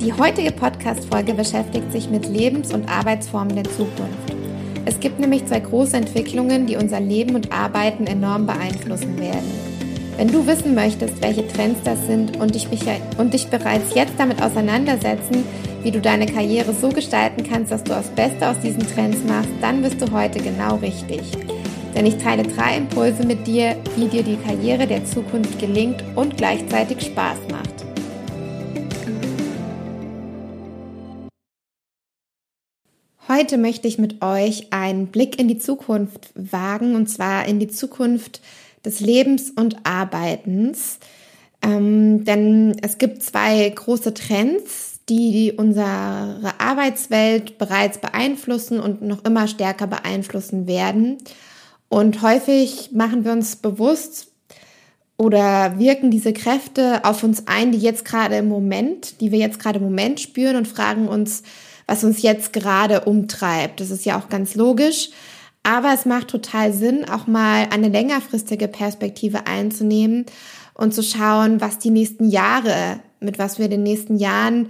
Die heutige Podcast-Folge beschäftigt sich mit Lebens- und Arbeitsformen der Zukunft. Es gibt nämlich zwei große Entwicklungen, die unser Leben und Arbeiten enorm beeinflussen werden. Wenn du wissen möchtest, welche Trends das sind und dich, und dich bereits jetzt damit auseinandersetzen, wie du deine Karriere so gestalten kannst, dass du das Beste aus diesen Trends machst, dann bist du heute genau richtig. Denn ich teile drei Impulse mit dir, wie dir die Karriere der Zukunft gelingt und gleichzeitig Spaß macht. Heute möchte ich mit euch einen Blick in die Zukunft wagen, und zwar in die Zukunft des Lebens und Arbeitens. Ähm, denn es gibt zwei große Trends, die unsere Arbeitswelt bereits beeinflussen und noch immer stärker beeinflussen werden. Und häufig machen wir uns bewusst oder wirken diese Kräfte auf uns ein, die jetzt gerade im Moment, die wir jetzt gerade im Moment spüren und fragen uns, was uns jetzt gerade umtreibt. Das ist ja auch ganz logisch. Aber es macht total Sinn, auch mal eine längerfristige Perspektive einzunehmen und zu schauen, was die nächsten Jahre, mit was wir in den nächsten Jahren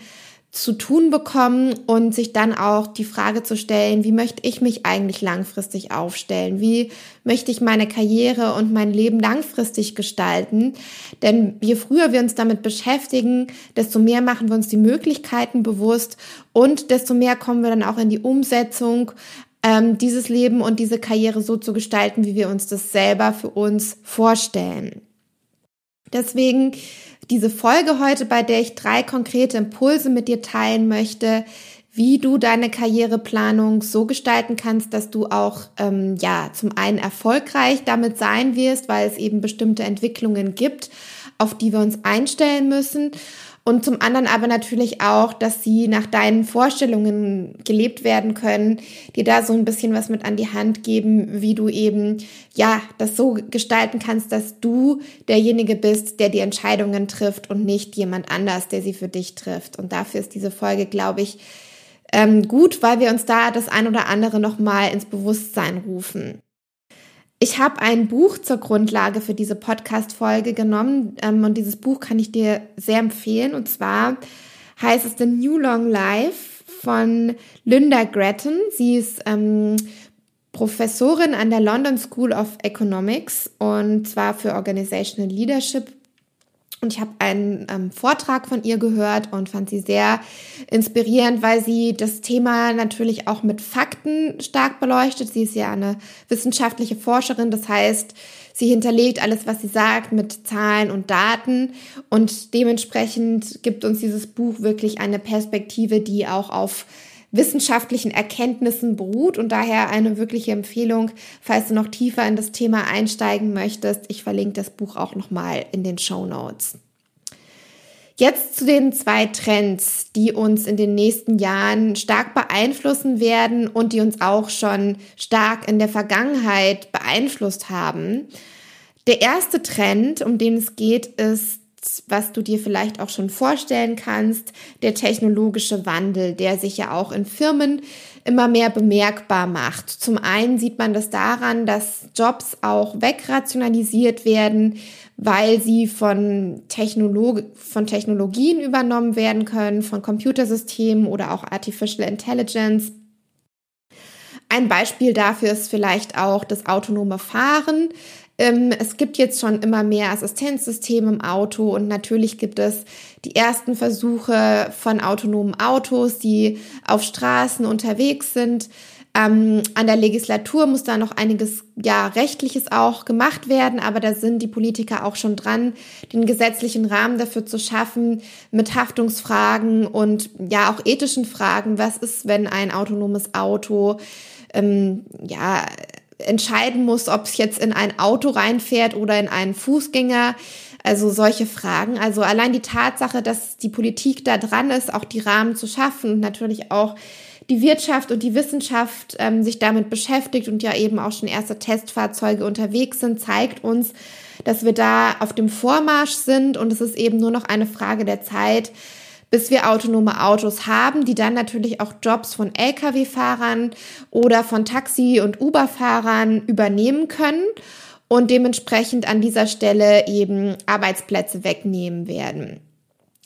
zu tun bekommen und sich dann auch die Frage zu stellen, wie möchte ich mich eigentlich langfristig aufstellen? Wie möchte ich meine Karriere und mein Leben langfristig gestalten? Denn je früher wir uns damit beschäftigen, desto mehr machen wir uns die Möglichkeiten bewusst und desto mehr kommen wir dann auch in die Umsetzung, ähm, dieses Leben und diese Karriere so zu gestalten, wie wir uns das selber für uns vorstellen. Deswegen diese Folge heute, bei der ich drei konkrete Impulse mit dir teilen möchte, wie du deine Karriereplanung so gestalten kannst, dass du auch ähm, ja zum einen erfolgreich damit sein wirst, weil es eben bestimmte Entwicklungen gibt, auf die wir uns einstellen müssen und zum anderen aber natürlich auch, dass sie nach deinen Vorstellungen gelebt werden können, dir da so ein bisschen was mit an die Hand geben, wie du eben, ja, das so gestalten kannst, dass du derjenige bist, der die Entscheidungen trifft und nicht jemand anders, der sie für dich trifft. Und dafür ist diese Folge, glaube ich, ähm, gut, weil wir uns da das ein oder andere nochmal ins Bewusstsein rufen. Ich habe ein Buch zur Grundlage für diese Podcast-Folge genommen ähm, und dieses Buch kann ich dir sehr empfehlen. Und zwar heißt es The New Long Life von Linda Gretton. Sie ist ähm, Professorin an der London School of Economics und zwar für Organizational Leadership und ich habe einen ähm, Vortrag von ihr gehört und fand sie sehr inspirierend, weil sie das Thema natürlich auch mit Fakten stark beleuchtet. Sie ist ja eine wissenschaftliche Forscherin, das heißt, sie hinterlegt alles, was sie sagt, mit Zahlen und Daten und dementsprechend gibt uns dieses Buch wirklich eine Perspektive, die auch auf wissenschaftlichen Erkenntnissen beruht und daher eine wirkliche Empfehlung, falls du noch tiefer in das Thema einsteigen möchtest. Ich verlinke das Buch auch nochmal in den Show Notes. Jetzt zu den zwei Trends, die uns in den nächsten Jahren stark beeinflussen werden und die uns auch schon stark in der Vergangenheit beeinflusst haben. Der erste Trend, um den es geht, ist was du dir vielleicht auch schon vorstellen kannst, der technologische Wandel, der sich ja auch in Firmen immer mehr bemerkbar macht. Zum einen sieht man das daran, dass Jobs auch wegrationalisiert werden, weil sie von, Technolog von Technologien übernommen werden können, von Computersystemen oder auch Artificial Intelligence. Ein Beispiel dafür ist vielleicht auch das autonome Fahren. Ähm, es gibt jetzt schon immer mehr Assistenzsysteme im Auto und natürlich gibt es die ersten Versuche von autonomen Autos, die auf Straßen unterwegs sind. Ähm, an der Legislatur muss da noch einiges, ja, rechtliches auch gemacht werden, aber da sind die Politiker auch schon dran, den gesetzlichen Rahmen dafür zu schaffen, mit Haftungsfragen und ja auch ethischen Fragen. Was ist, wenn ein autonomes Auto ähm, ja entscheiden muss, ob es jetzt in ein Auto reinfährt oder in einen Fußgänger. Also solche Fragen. Also allein die Tatsache, dass die Politik da dran ist, auch die Rahmen zu schaffen und natürlich auch die Wirtschaft und die Wissenschaft ähm, sich damit beschäftigt und ja eben auch schon erste Testfahrzeuge unterwegs sind, zeigt uns, dass wir da auf dem Vormarsch sind und es ist eben nur noch eine Frage der Zeit, bis wir autonome Autos haben, die dann natürlich auch Jobs von Lkw-Fahrern oder von Taxi- und Uber-Fahrern übernehmen können und dementsprechend an dieser Stelle eben Arbeitsplätze wegnehmen werden.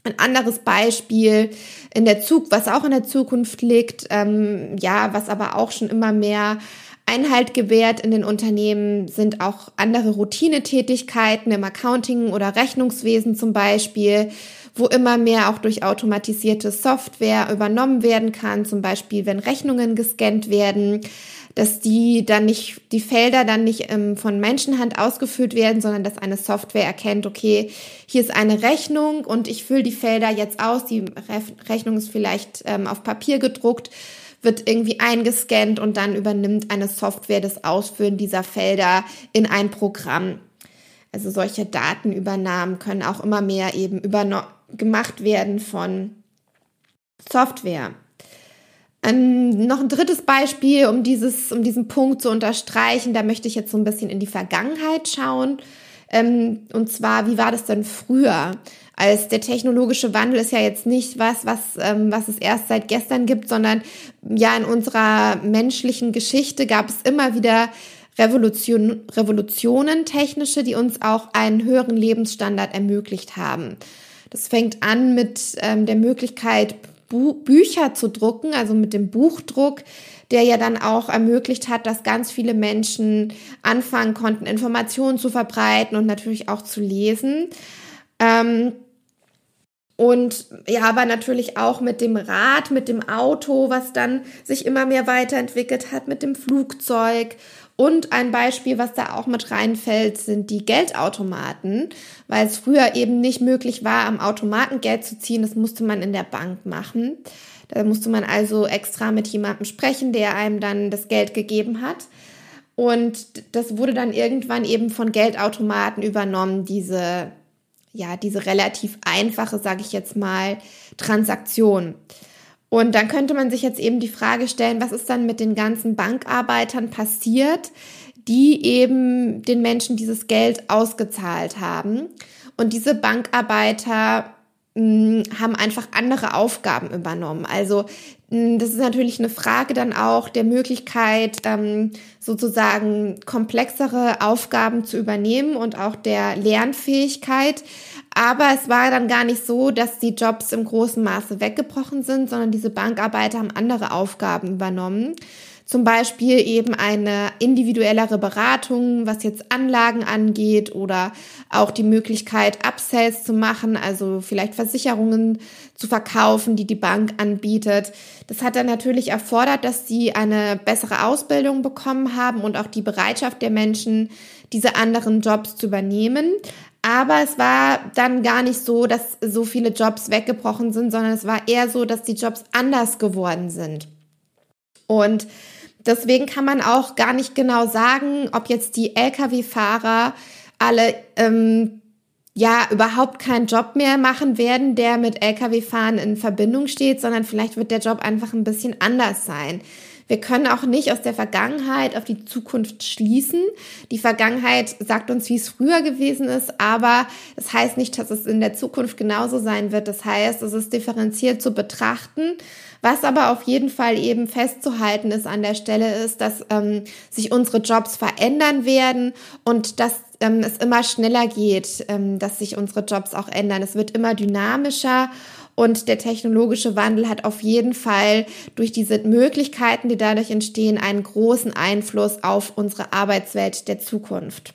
Ein anderes Beispiel in der Zug, was auch in der Zukunft liegt, ähm, ja, was aber auch schon immer mehr Einhalt gewährt in den Unternehmen, sind auch andere Routinetätigkeiten im Accounting oder Rechnungswesen zum Beispiel, wo immer mehr auch durch automatisierte Software übernommen werden kann, zum Beispiel wenn Rechnungen gescannt werden dass die dann nicht, die Felder dann nicht ähm, von Menschenhand ausgefüllt werden, sondern dass eine Software erkennt, okay, hier ist eine Rechnung und ich fülle die Felder jetzt aus. Die Rechnung ist vielleicht ähm, auf Papier gedruckt, wird irgendwie eingescannt und dann übernimmt eine Software das Ausfüllen dieser Felder in ein Programm. Also solche Datenübernahmen können auch immer mehr eben gemacht werden von Software. Ähm, noch ein drittes Beispiel, um dieses, um diesen Punkt zu unterstreichen, da möchte ich jetzt so ein bisschen in die Vergangenheit schauen. Ähm, und zwar, wie war das denn früher? Als der technologische Wandel ist ja jetzt nicht was, was, ähm, was es erst seit gestern gibt, sondern ja in unserer menschlichen Geschichte gab es immer wieder Revolution, Revolutionen technische, die uns auch einen höheren Lebensstandard ermöglicht haben. Das fängt an mit ähm, der Möglichkeit, Bücher zu drucken, also mit dem Buchdruck, der ja dann auch ermöglicht hat, dass ganz viele Menschen anfangen konnten, Informationen zu verbreiten und natürlich auch zu lesen. Ähm, und ja, aber natürlich auch mit dem Rad, mit dem Auto, was dann sich immer mehr weiterentwickelt hat, mit dem Flugzeug und ein Beispiel, was da auch mit reinfällt, sind die Geldautomaten, weil es früher eben nicht möglich war, am Automaten Geld zu ziehen. Das musste man in der Bank machen. Da musste man also extra mit jemandem sprechen, der einem dann das Geld gegeben hat. Und das wurde dann irgendwann eben von Geldautomaten übernommen, diese, ja, diese relativ einfache, sage ich jetzt mal, Transaktion. Und dann könnte man sich jetzt eben die Frage stellen, was ist dann mit den ganzen Bankarbeitern passiert, die eben den Menschen dieses Geld ausgezahlt haben. Und diese Bankarbeiter haben einfach andere Aufgaben übernommen. Also das ist natürlich eine Frage dann auch der Möglichkeit, ähm, sozusagen komplexere Aufgaben zu übernehmen und auch der Lernfähigkeit. Aber es war dann gar nicht so, dass die Jobs im großen Maße weggebrochen sind, sondern diese Bankarbeiter haben andere Aufgaben übernommen. Zum Beispiel eben eine individuellere Beratung, was jetzt Anlagen angeht oder auch die Möglichkeit, Upsells zu machen, also vielleicht Versicherungen zu verkaufen, die die Bank anbietet. Das hat dann natürlich erfordert, dass sie eine bessere Ausbildung bekommen haben und auch die Bereitschaft der Menschen, diese anderen Jobs zu übernehmen. Aber es war dann gar nicht so, dass so viele Jobs weggebrochen sind, sondern es war eher so, dass die Jobs anders geworden sind. Und deswegen kann man auch gar nicht genau sagen, ob jetzt die Lkw-Fahrer alle ähm, ja überhaupt keinen Job mehr machen werden, der mit Lkw-Fahren in Verbindung steht, sondern vielleicht wird der Job einfach ein bisschen anders sein. Wir können auch nicht aus der Vergangenheit auf die Zukunft schließen. Die Vergangenheit sagt uns, wie es früher gewesen ist, aber es das heißt nicht, dass es in der Zukunft genauso sein wird. Das heißt, es ist differenziert zu betrachten. Was aber auf jeden Fall eben festzuhalten ist an der Stelle ist, dass ähm, sich unsere Jobs verändern werden und dass ähm, es immer schneller geht, ähm, dass sich unsere Jobs auch ändern. Es wird immer dynamischer und der technologische Wandel hat auf jeden Fall durch diese Möglichkeiten, die dadurch entstehen, einen großen Einfluss auf unsere Arbeitswelt der Zukunft.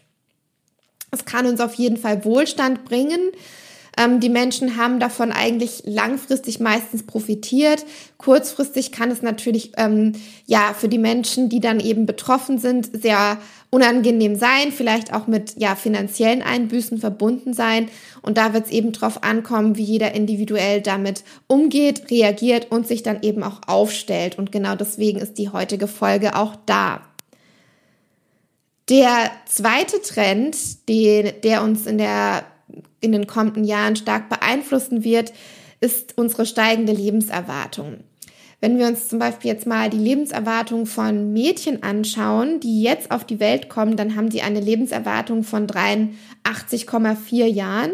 Es kann uns auf jeden Fall Wohlstand bringen. Ähm, die Menschen haben davon eigentlich langfristig meistens profitiert. Kurzfristig kann es natürlich ähm, ja für die Menschen, die dann eben betroffen sind, sehr unangenehm sein, vielleicht auch mit ja finanziellen Einbüßen verbunden sein. Und da wird es eben drauf ankommen, wie jeder individuell damit umgeht, reagiert und sich dann eben auch aufstellt. Und genau deswegen ist die heutige Folge auch da. Der zweite Trend, den, der uns in der in den kommenden Jahren stark beeinflussen wird, ist unsere steigende Lebenserwartung. Wenn wir uns zum Beispiel jetzt mal die Lebenserwartung von Mädchen anschauen, die jetzt auf die Welt kommen, dann haben sie eine Lebenserwartung von 83,4 Jahren.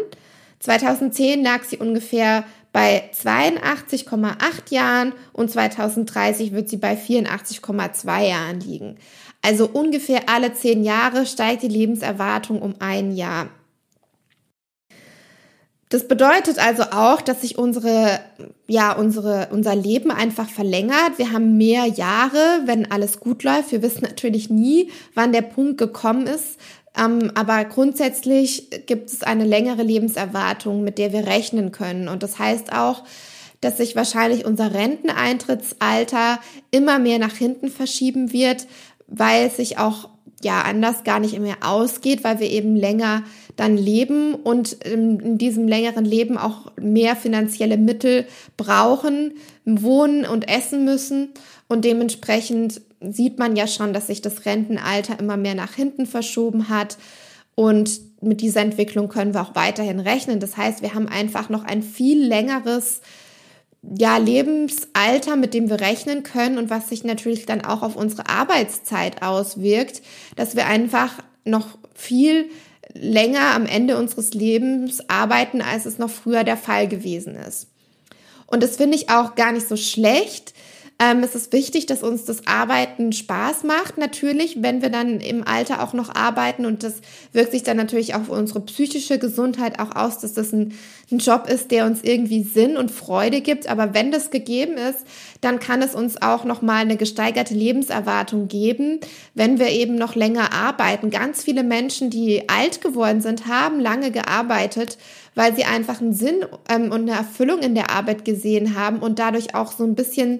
2010 lag sie ungefähr bei 82,8 Jahren und 2030 wird sie bei 84,2 Jahren liegen. Also ungefähr alle zehn Jahre steigt die Lebenserwartung um ein Jahr. Das bedeutet also auch, dass sich unsere, ja, unsere, unser Leben einfach verlängert. Wir haben mehr Jahre, wenn alles gut läuft. Wir wissen natürlich nie, wann der Punkt gekommen ist. Ähm, aber grundsätzlich gibt es eine längere Lebenserwartung, mit der wir rechnen können. Und das heißt auch, dass sich wahrscheinlich unser Renteneintrittsalter immer mehr nach hinten verschieben wird, weil sich auch ja anders gar nicht mehr ausgeht, weil wir eben länger dann leben und in diesem längeren Leben auch mehr finanzielle Mittel brauchen, wohnen und essen müssen. Und dementsprechend sieht man ja schon, dass sich das Rentenalter immer mehr nach hinten verschoben hat. Und mit dieser Entwicklung können wir auch weiterhin rechnen. Das heißt, wir haben einfach noch ein viel längeres ja, Lebensalter, mit dem wir rechnen können und was sich natürlich dann auch auf unsere Arbeitszeit auswirkt, dass wir einfach noch viel länger am Ende unseres Lebens arbeiten, als es noch früher der Fall gewesen ist. Und das finde ich auch gar nicht so schlecht. Ähm, es ist wichtig, dass uns das Arbeiten Spaß macht, natürlich, wenn wir dann im Alter auch noch arbeiten. Und das wirkt sich dann natürlich auf unsere psychische Gesundheit auch aus, dass das ein, ein Job ist, der uns irgendwie Sinn und Freude gibt. Aber wenn das gegeben ist, dann kann es uns auch nochmal eine gesteigerte Lebenserwartung geben, wenn wir eben noch länger arbeiten. Ganz viele Menschen, die alt geworden sind, haben lange gearbeitet weil sie einfach einen Sinn ähm, und eine Erfüllung in der Arbeit gesehen haben und dadurch auch so ein bisschen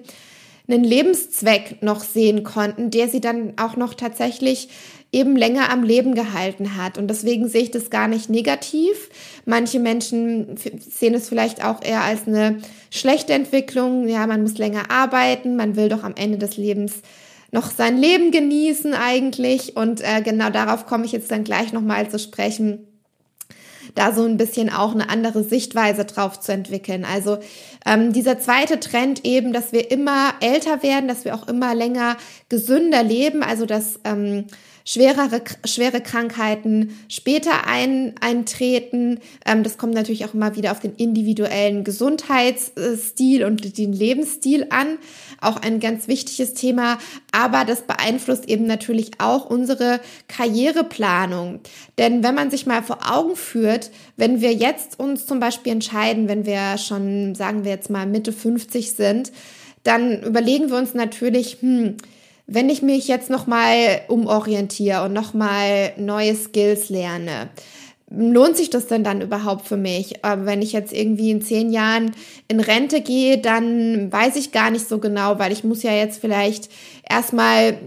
einen Lebenszweck noch sehen konnten, der sie dann auch noch tatsächlich eben länger am Leben gehalten hat. Und deswegen sehe ich das gar nicht negativ. Manche Menschen sehen es vielleicht auch eher als eine schlechte Entwicklung. Ja, man muss länger arbeiten, man will doch am Ende des Lebens noch sein Leben genießen eigentlich. Und äh, genau darauf komme ich jetzt dann gleich nochmal zu sprechen da so ein bisschen auch eine andere Sichtweise drauf zu entwickeln. Also ähm, dieser zweite Trend eben, dass wir immer älter werden, dass wir auch immer länger gesünder leben, also dass ähm, schwerere, schwere Krankheiten später ein, eintreten. Ähm, das kommt natürlich auch immer wieder auf den individuellen Gesundheitsstil und den Lebensstil an. Auch ein ganz wichtiges Thema. Aber das beeinflusst eben natürlich auch unsere Karriereplanung. Denn wenn man sich mal vor Augen führt, wenn wir jetzt uns zum Beispiel entscheiden, wenn wir schon, sagen wir jetzt mal Mitte 50 sind, dann überlegen wir uns natürlich, hm, wenn ich mich jetzt nochmal umorientiere und nochmal neue Skills lerne, lohnt sich das denn dann überhaupt für mich? Aber wenn ich jetzt irgendwie in zehn Jahren in Rente gehe, dann weiß ich gar nicht so genau, weil ich muss ja jetzt vielleicht erstmal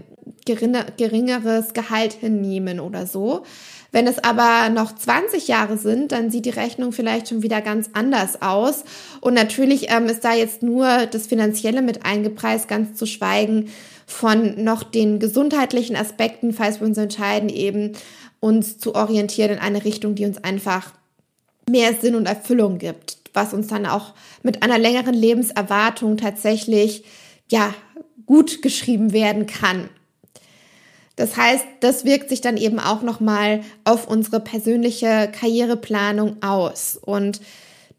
geringeres Gehalt hinnehmen oder so. Wenn es aber noch 20 Jahre sind, dann sieht die Rechnung vielleicht schon wieder ganz anders aus. Und natürlich ähm, ist da jetzt nur das Finanzielle mit eingepreist, ganz zu schweigen von noch den gesundheitlichen Aspekten, falls wir uns entscheiden, eben uns zu orientieren in eine Richtung, die uns einfach mehr Sinn und Erfüllung gibt, was uns dann auch mit einer längeren Lebenserwartung tatsächlich, ja, gut geschrieben werden kann. Das heißt, das wirkt sich dann eben auch nochmal auf unsere persönliche Karriereplanung aus. Und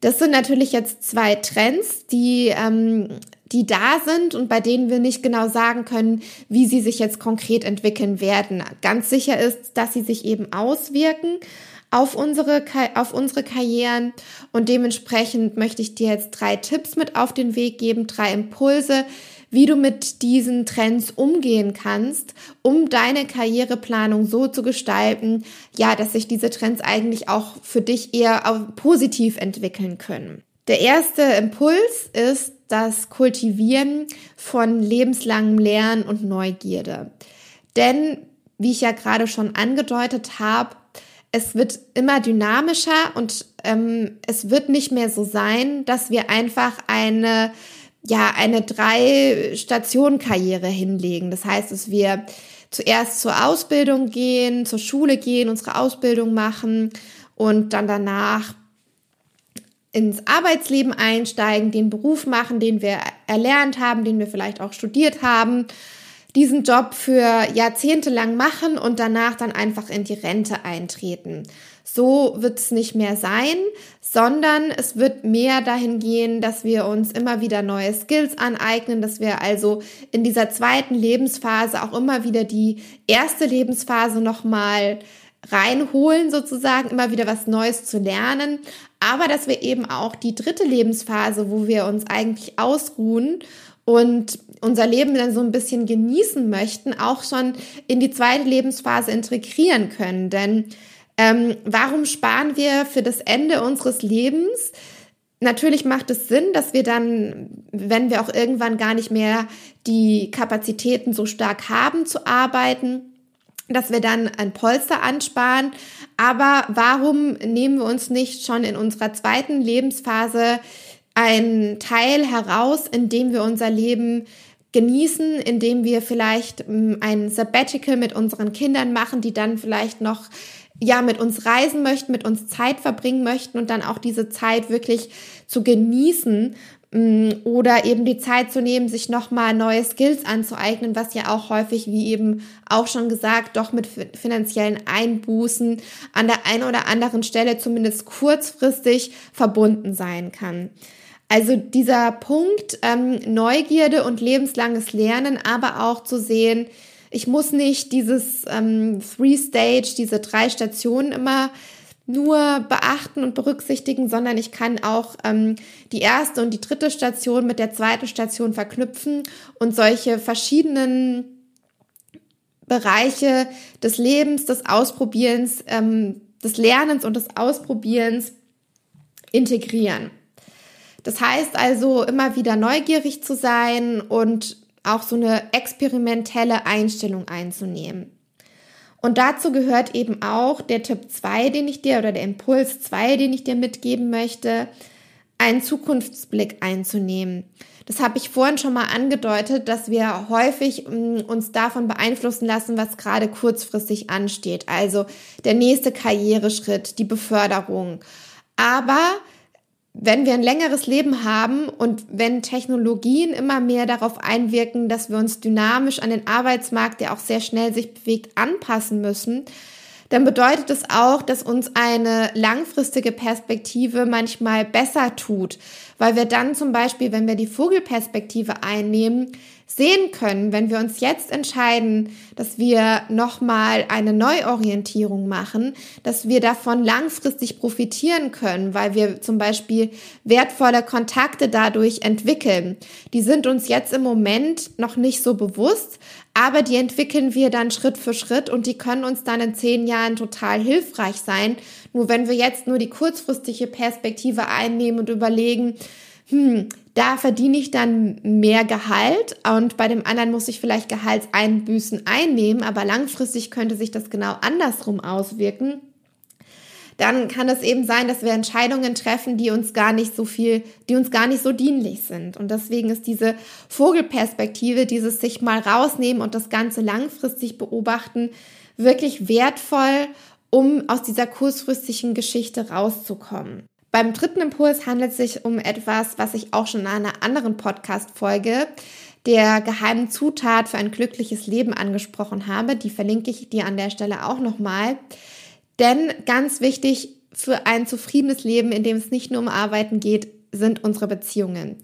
das sind natürlich jetzt zwei Trends, die, ähm, die da sind und bei denen wir nicht genau sagen können, wie sie sich jetzt konkret entwickeln werden. Ganz sicher ist, dass sie sich eben auswirken auf unsere, auf unsere Karrieren und dementsprechend möchte ich dir jetzt drei Tipps mit auf den Weg geben, drei Impulse, wie du mit diesen Trends umgehen kannst, um deine Karriereplanung so zu gestalten, ja, dass sich diese Trends eigentlich auch für dich eher positiv entwickeln können. Der erste Impuls ist das Kultivieren von lebenslangem Lernen und Neugierde. Denn, wie ich ja gerade schon angedeutet habe, es wird immer dynamischer und ähm, es wird nicht mehr so sein, dass wir einfach eine ja, eine Drei-Station-Karriere hinlegen. Das heißt, dass wir zuerst zur Ausbildung gehen, zur Schule gehen, unsere Ausbildung machen und dann danach ins Arbeitsleben einsteigen, den Beruf machen, den wir erlernt haben, den wir vielleicht auch studiert haben, diesen Job für Jahrzehnte lang machen und danach dann einfach in die Rente eintreten. So wird es nicht mehr sein, sondern es wird mehr dahin gehen, dass wir uns immer wieder neue Skills aneignen, dass wir also in dieser zweiten Lebensphase auch immer wieder die erste Lebensphase nochmal reinholen, sozusagen, immer wieder was Neues zu lernen, aber dass wir eben auch die dritte Lebensphase, wo wir uns eigentlich ausruhen und unser Leben dann so ein bisschen genießen möchten, auch schon in die zweite Lebensphase integrieren können. Denn ähm, warum sparen wir für das Ende unseres Lebens? Natürlich macht es Sinn, dass wir dann, wenn wir auch irgendwann gar nicht mehr die Kapazitäten so stark haben zu arbeiten, dass wir dann ein Polster ansparen. Aber warum nehmen wir uns nicht schon in unserer zweiten Lebensphase einen Teil heraus, in dem wir unser Leben genießen, indem wir vielleicht mm, ein Sabbatical mit unseren Kindern machen, die dann vielleicht noch ja mit uns reisen möchten, mit uns Zeit verbringen möchten und dann auch diese Zeit wirklich zu genießen oder eben die Zeit zu nehmen, sich nochmal neue Skills anzueignen, was ja auch häufig, wie eben auch schon gesagt, doch mit finanziellen Einbußen an der einen oder anderen Stelle zumindest kurzfristig verbunden sein kann. Also dieser Punkt ähm, Neugierde und lebenslanges Lernen, aber auch zu sehen, ich muss nicht dieses ähm, Three-Stage, diese drei Stationen immer nur beachten und berücksichtigen, sondern ich kann auch ähm, die erste und die dritte Station mit der zweiten Station verknüpfen und solche verschiedenen Bereiche des Lebens, des Ausprobierens, ähm, des Lernens und des Ausprobierens integrieren. Das heißt also immer wieder neugierig zu sein und auch so eine experimentelle Einstellung einzunehmen. Und dazu gehört eben auch der Tipp 2, den ich dir oder der Impuls 2, den ich dir mitgeben möchte, einen Zukunftsblick einzunehmen. Das habe ich vorhin schon mal angedeutet, dass wir häufig mm, uns davon beeinflussen lassen, was gerade kurzfristig ansteht. Also der nächste Karriereschritt, die Beförderung. Aber wenn wir ein längeres Leben haben und wenn Technologien immer mehr darauf einwirken, dass wir uns dynamisch an den Arbeitsmarkt, der auch sehr schnell sich bewegt, anpassen müssen, dann bedeutet es auch, dass uns eine langfristige Perspektive manchmal besser tut, weil wir dann zum Beispiel, wenn wir die Vogelperspektive einnehmen, sehen können, wenn wir uns jetzt entscheiden, dass wir nochmal eine Neuorientierung machen, dass wir davon langfristig profitieren können, weil wir zum Beispiel wertvolle Kontakte dadurch entwickeln. Die sind uns jetzt im Moment noch nicht so bewusst, aber die entwickeln wir dann Schritt für Schritt und die können uns dann in zehn Jahren total hilfreich sein. Nur wenn wir jetzt nur die kurzfristige Perspektive einnehmen und überlegen, hm, da verdiene ich dann mehr Gehalt und bei dem anderen muss ich vielleicht Gehaltseinbüßen einnehmen, aber langfristig könnte sich das genau andersrum auswirken. Dann kann es eben sein, dass wir Entscheidungen treffen, die uns gar nicht so viel, die uns gar nicht so dienlich sind. Und deswegen ist diese Vogelperspektive, dieses sich mal rausnehmen und das Ganze langfristig beobachten, wirklich wertvoll, um aus dieser kurzfristigen Geschichte rauszukommen. Beim dritten Impuls handelt es sich um etwas, was ich auch schon in einer anderen Podcast-Folge der geheimen Zutat für ein glückliches Leben angesprochen habe. Die verlinke ich dir an der Stelle auch nochmal. Denn ganz wichtig für ein zufriedenes Leben, in dem es nicht nur um Arbeiten geht, sind unsere Beziehungen.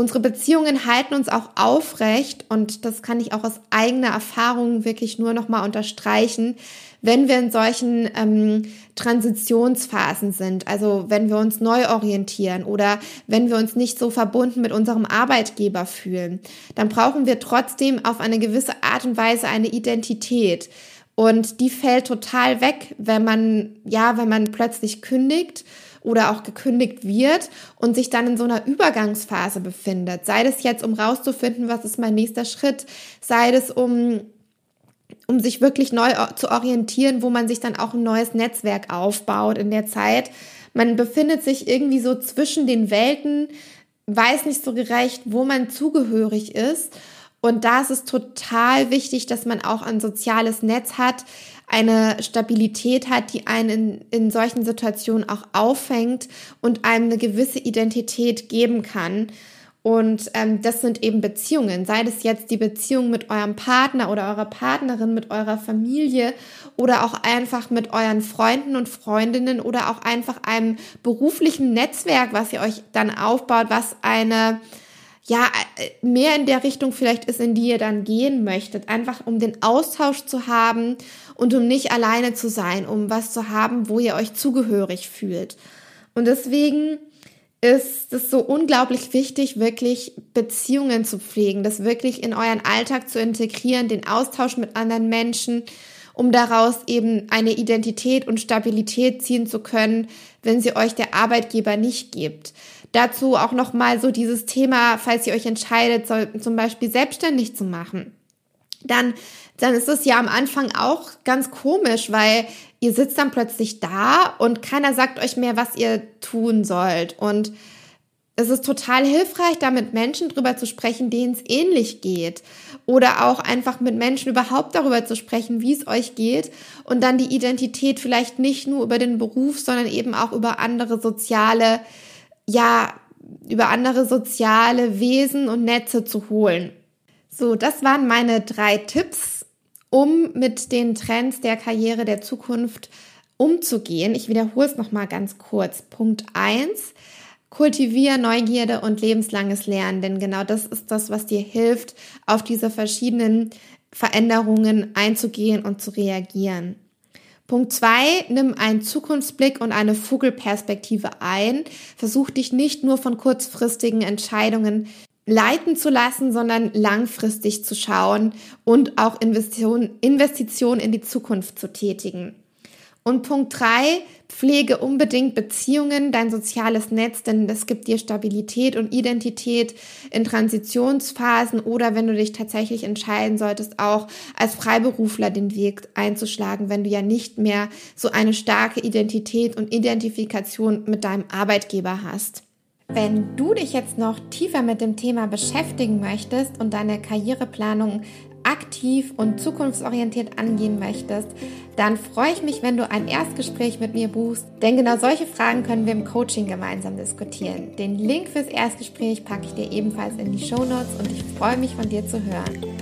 Unsere Beziehungen halten uns auch aufrecht und das kann ich auch aus eigener Erfahrung wirklich nur nochmal unterstreichen, wenn wir in solchen ähm, Transitionsphasen sind, also wenn wir uns neu orientieren oder wenn wir uns nicht so verbunden mit unserem Arbeitgeber fühlen, dann brauchen wir trotzdem auf eine gewisse Art und Weise eine Identität. Und die fällt total weg, wenn man, ja, wenn man plötzlich kündigt oder auch gekündigt wird und sich dann in so einer Übergangsphase befindet. Sei es jetzt, um rauszufinden, was ist mein nächster Schritt, sei es um um sich wirklich neu zu orientieren, wo man sich dann auch ein neues Netzwerk aufbaut in der Zeit. Man befindet sich irgendwie so zwischen den Welten, weiß nicht so gerecht, wo man zugehörig ist. Und da ist es total wichtig, dass man auch ein soziales Netz hat, eine Stabilität hat, die einen in, in solchen Situationen auch auffängt und einem eine gewisse Identität geben kann. Und ähm, das sind eben Beziehungen, sei das jetzt die Beziehung mit eurem Partner oder eurer Partnerin, mit eurer Familie oder auch einfach mit euren Freunden und Freundinnen oder auch einfach einem beruflichen Netzwerk, was ihr euch dann aufbaut, was eine ja, mehr in der Richtung vielleicht ist, in die ihr dann gehen möchtet. Einfach um den Austausch zu haben und um nicht alleine zu sein, um was zu haben, wo ihr euch zugehörig fühlt. Und deswegen ist es so unglaublich wichtig, wirklich Beziehungen zu pflegen, das wirklich in euren Alltag zu integrieren, den Austausch mit anderen Menschen, um daraus eben eine Identität und Stabilität ziehen zu können, wenn sie euch der Arbeitgeber nicht gibt. Dazu auch nochmal so dieses Thema, falls ihr euch entscheidet, zum Beispiel selbstständig zu machen. Dann, dann ist es ja am Anfang auch ganz komisch, weil ihr sitzt dann plötzlich da und keiner sagt euch mehr, was ihr tun sollt. Und es ist total hilfreich, da mit Menschen drüber zu sprechen, denen es ähnlich geht. Oder auch einfach mit Menschen überhaupt darüber zu sprechen, wie es euch geht. Und dann die Identität vielleicht nicht nur über den Beruf, sondern eben auch über andere soziale, ja, über andere soziale Wesen und Netze zu holen. So, das waren meine drei Tipps um mit den Trends der Karriere der Zukunft umzugehen. Ich wiederhole es nochmal ganz kurz. Punkt eins: Kultiviere Neugierde und lebenslanges Lernen, denn genau das ist das, was dir hilft, auf diese verschiedenen Veränderungen einzugehen und zu reagieren. Punkt zwei, nimm einen Zukunftsblick und eine Vogelperspektive ein. Versuch dich nicht nur von kurzfristigen Entscheidungen leiten zu lassen, sondern langfristig zu schauen und auch Investitionen Investition in die Zukunft zu tätigen. Und Punkt drei, pflege unbedingt Beziehungen, dein soziales Netz, denn das gibt dir Stabilität und Identität in Transitionsphasen oder wenn du dich tatsächlich entscheiden solltest, auch als Freiberufler den Weg einzuschlagen, wenn du ja nicht mehr so eine starke Identität und Identifikation mit deinem Arbeitgeber hast. Wenn du dich jetzt noch tiefer mit dem Thema beschäftigen möchtest und deine Karriereplanung aktiv und zukunftsorientiert angehen möchtest, dann freue ich mich, wenn du ein Erstgespräch mit mir buchst, denn genau solche Fragen können wir im Coaching gemeinsam diskutieren. Den Link fürs Erstgespräch packe ich dir ebenfalls in die Show Notes und ich freue mich von dir zu hören.